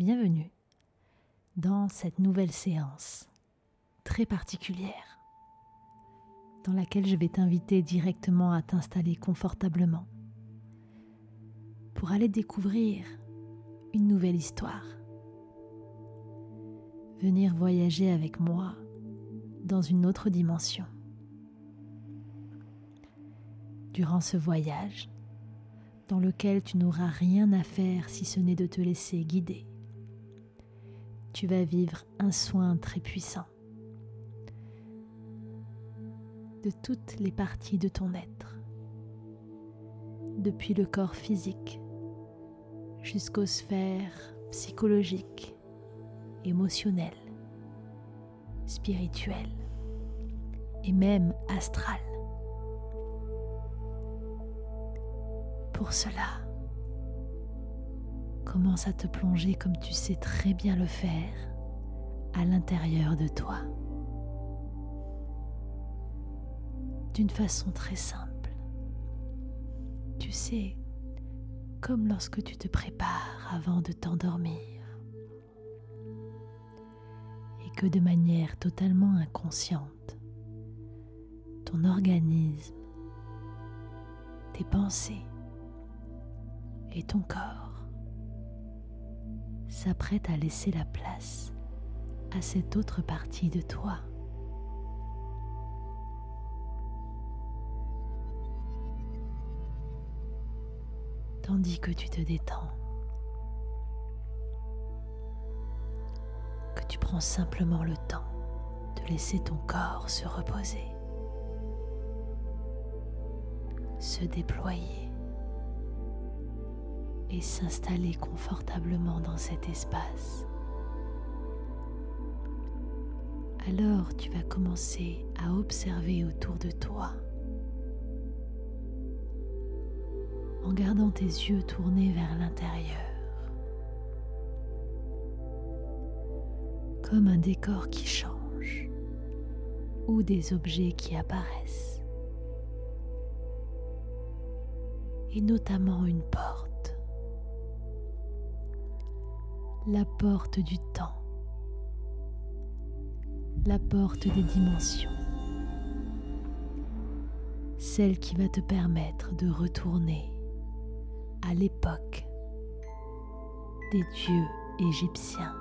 Bienvenue dans cette nouvelle séance très particulière dans laquelle je vais t'inviter directement à t'installer confortablement pour aller découvrir une nouvelle histoire. Venir voyager avec moi dans une autre dimension. Durant ce voyage, dans lequel tu n'auras rien à faire si ce n'est de te laisser guider, tu vas vivre un soin très puissant de toutes les parties de ton être, depuis le corps physique jusqu'aux sphères psychologiques, émotionnelles, spirituelles et même astrales. Pour cela, commence à te plonger comme tu sais très bien le faire à l'intérieur de toi. D'une façon très simple. Tu sais, comme lorsque tu te prépares avant de t'endormir et que de manière totalement inconsciente, ton organisme, tes pensées et ton corps s'apprêtent à laisser la place à cette autre partie de toi. tandis que tu te détends, que tu prends simplement le temps de laisser ton corps se reposer, se déployer et s'installer confortablement dans cet espace. Alors tu vas commencer à observer autour de toi. En gardant tes yeux tournés vers l'intérieur, comme un décor qui change ou des objets qui apparaissent, et notamment une porte, la porte du temps, la porte des dimensions celle qui va te permettre de retourner à l'époque des dieux égyptiens.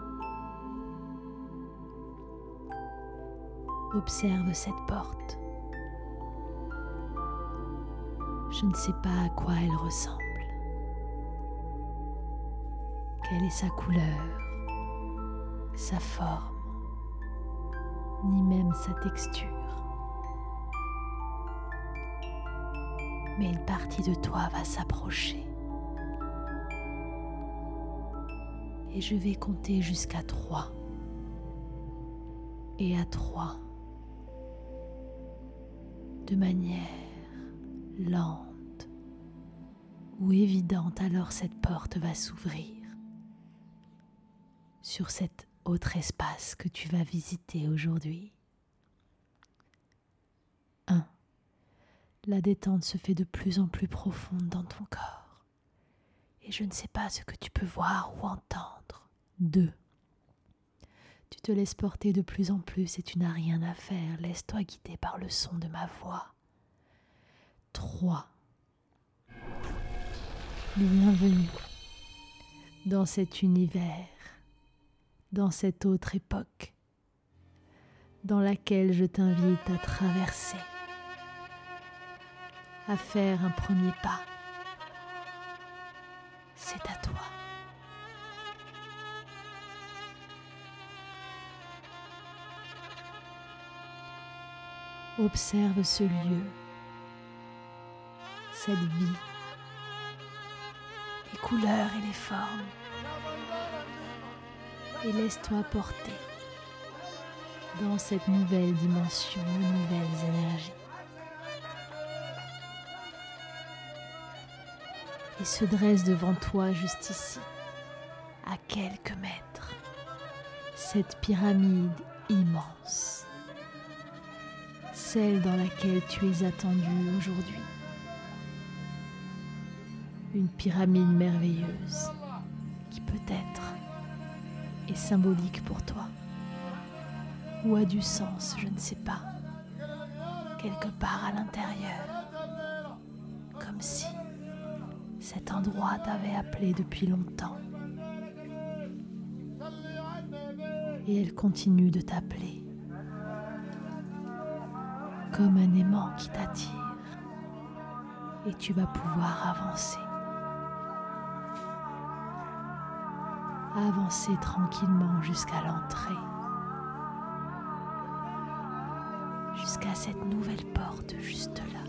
Observe cette porte. Je ne sais pas à quoi elle ressemble. Quelle est sa couleur, sa forme, ni même sa texture. Mais une partie de toi va s'approcher et je vais compter jusqu'à 3. Et à 3, de manière lente ou évidente, alors cette porte va s'ouvrir sur cet autre espace que tu vas visiter aujourd'hui. 1. La détente se fait de plus en plus profonde dans ton corps et je ne sais pas ce que tu peux voir ou entendre 2. Tu te laisses porter de plus en plus et tu n'as rien à faire. Laisse-toi guider par le son de ma voix. 3. Bienvenue dans cet univers, dans cette autre époque, dans laquelle je t'invite à traverser, à faire un premier pas. C'est à toi. Observe ce lieu, cette vie, les couleurs et les formes, et laisse-toi porter dans cette nouvelle dimension, nouvelles énergies. Et se dresse devant toi juste ici, à quelques mètres, cette pyramide immense celle dans laquelle tu es attendu aujourd'hui. Une pyramide merveilleuse symbolique pour toi ou a du sens, je ne sais pas, quelque part à l'intérieur, comme si cet endroit t'avait appelé depuis longtemps. Et elle continue de t'appeler, comme un aimant qui t'attire, et tu vas pouvoir avancer. Avancer tranquillement jusqu'à l'entrée. jusqu'à cette nouvelle porte juste là.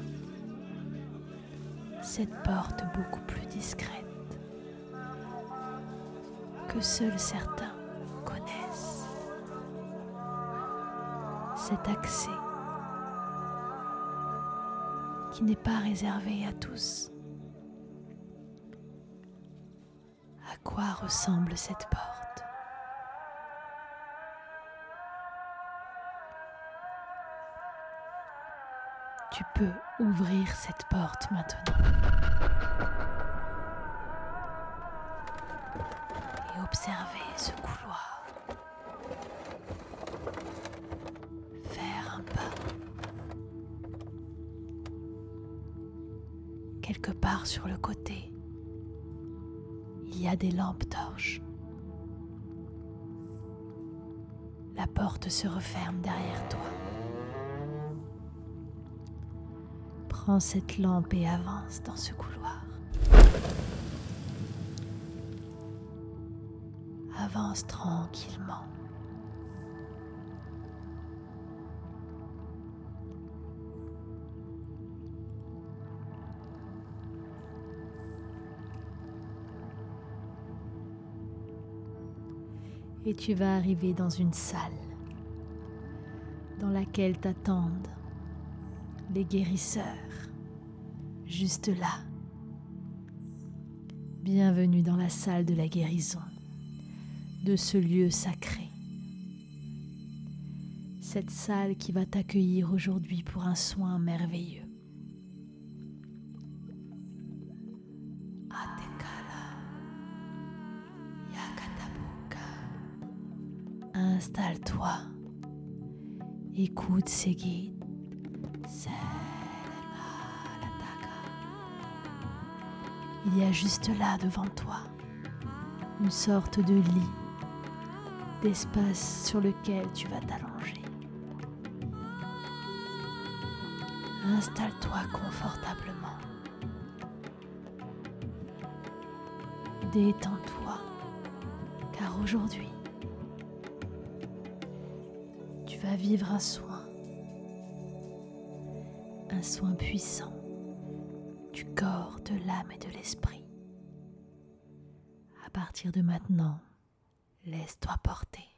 Cette porte beaucoup plus discrète que seuls certains connaissent. Cet accès qui n'est pas réservé à tous. Ressemble cette porte tu peux ouvrir cette porte maintenant. Et observer ce couloir. Faire un pas. Quelque part sur le côté, y a des lampes torches. La porte se referme derrière toi. Prends cette lampe et avance dans ce couloir. Avance tranquillement. Et tu vas arriver dans une salle dans laquelle t'attendent les guérisseurs, juste là. Bienvenue dans la salle de la guérison, de ce lieu sacré. Cette salle qui va t'accueillir aujourd'hui pour un soin merveilleux. Installe-toi, écoute ces guides il y a juste là devant toi une sorte de lit, d'espace sur lequel tu vas t'allonger. Installe-toi confortablement. Détends-toi, car aujourd'hui, vivre un soin, un soin puissant du corps, de l'âme et de l'esprit. À partir de maintenant, laisse-toi porter.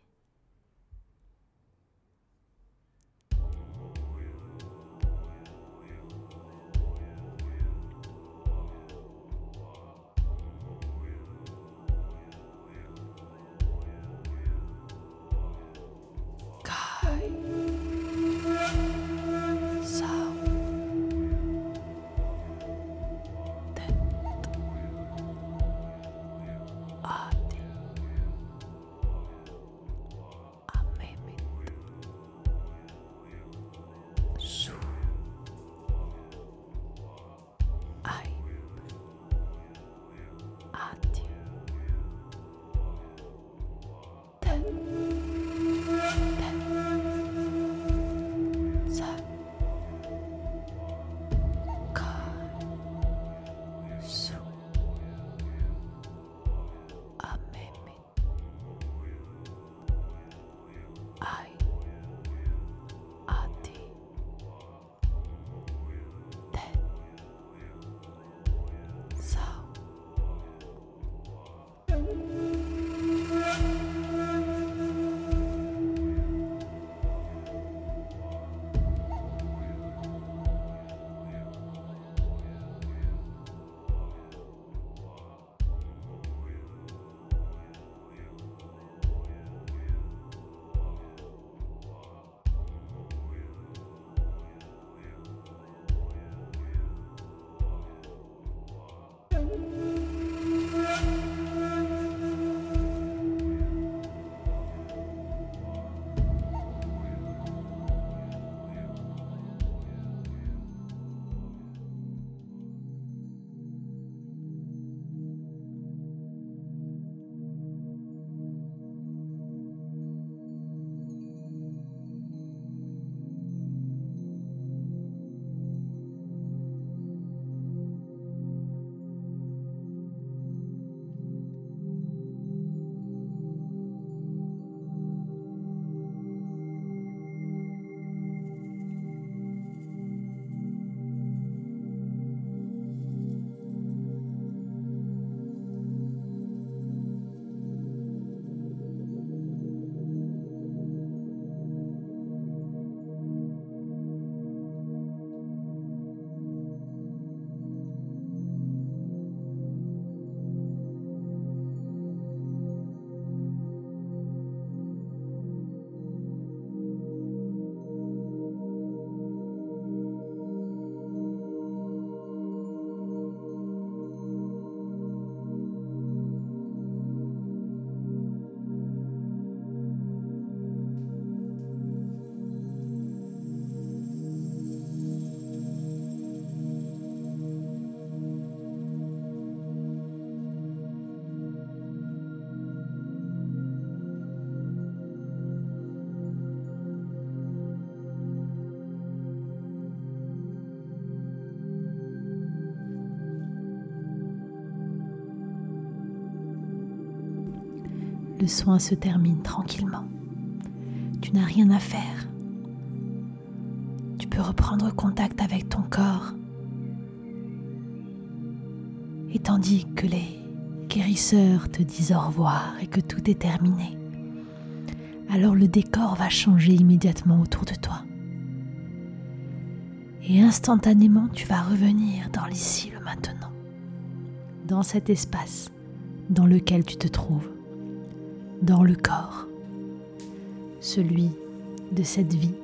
Le soin se termine tranquillement. Tu n'as rien à faire. Tu peux reprendre contact avec ton corps. Et tandis que les guérisseurs te disent au revoir et que tout est terminé, alors le décor va changer immédiatement autour de toi. Et instantanément, tu vas revenir dans l'ici, le maintenant, dans cet espace dans lequel tu te trouves, dans le corps, celui de cette vie,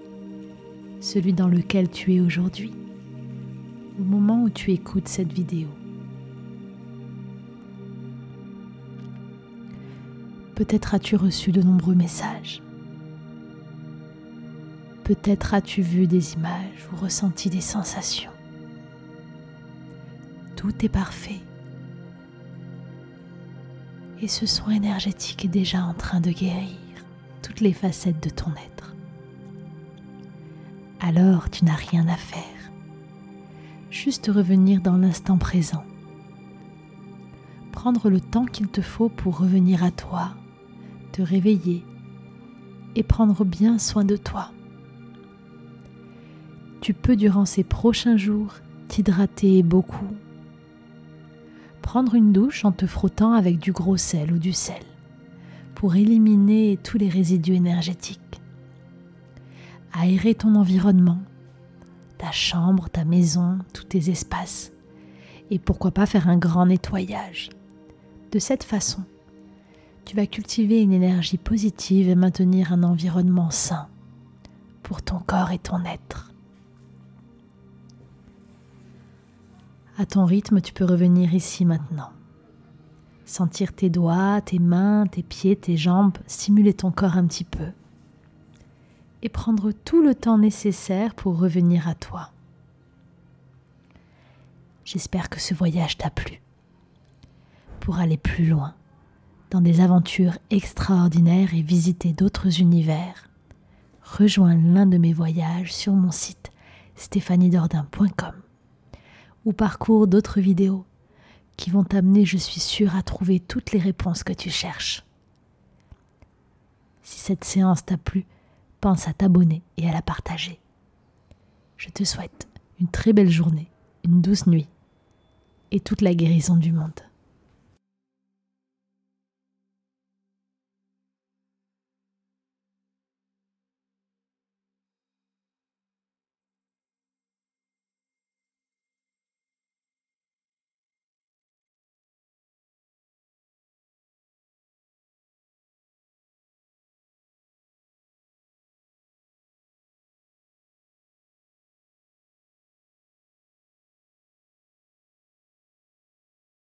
celui dans lequel tu es aujourd'hui, au moment où tu écoutes cette vidéo. Peut-être as-tu reçu de nombreux messages. Peut-être as-tu vu des images ou ressenti des sensations. Tout est parfait. Et ce soin énergétique est déjà en train de guérir toutes les facettes de ton être. Alors tu n'as rien à faire. Juste revenir dans l'instant présent. Prendre le temps qu'il te faut pour revenir à toi te réveiller et prendre bien soin de toi. Tu peux durant ces prochains jours t'hydrater beaucoup, prendre une douche en te frottant avec du gros sel ou du sel pour éliminer tous les résidus énergétiques, aérer ton environnement, ta chambre, ta maison, tous tes espaces, et pourquoi pas faire un grand nettoyage. De cette façon, tu vas cultiver une énergie positive et maintenir un environnement sain pour ton corps et ton être. À ton rythme, tu peux revenir ici maintenant. Sentir tes doigts, tes mains, tes pieds, tes jambes, stimuler ton corps un petit peu. Et prendre tout le temps nécessaire pour revenir à toi. J'espère que ce voyage t'a plu. Pour aller plus loin, dans des aventures extraordinaires et visiter d'autres univers, rejoins l'un de mes voyages sur mon site stéphaniedordin.com ou parcours d'autres vidéos qui vont t'amener, je suis sûre, à trouver toutes les réponses que tu cherches. Si cette séance t'a plu, pense à t'abonner et à la partager. Je te souhaite une très belle journée, une douce nuit et toute la guérison du monde.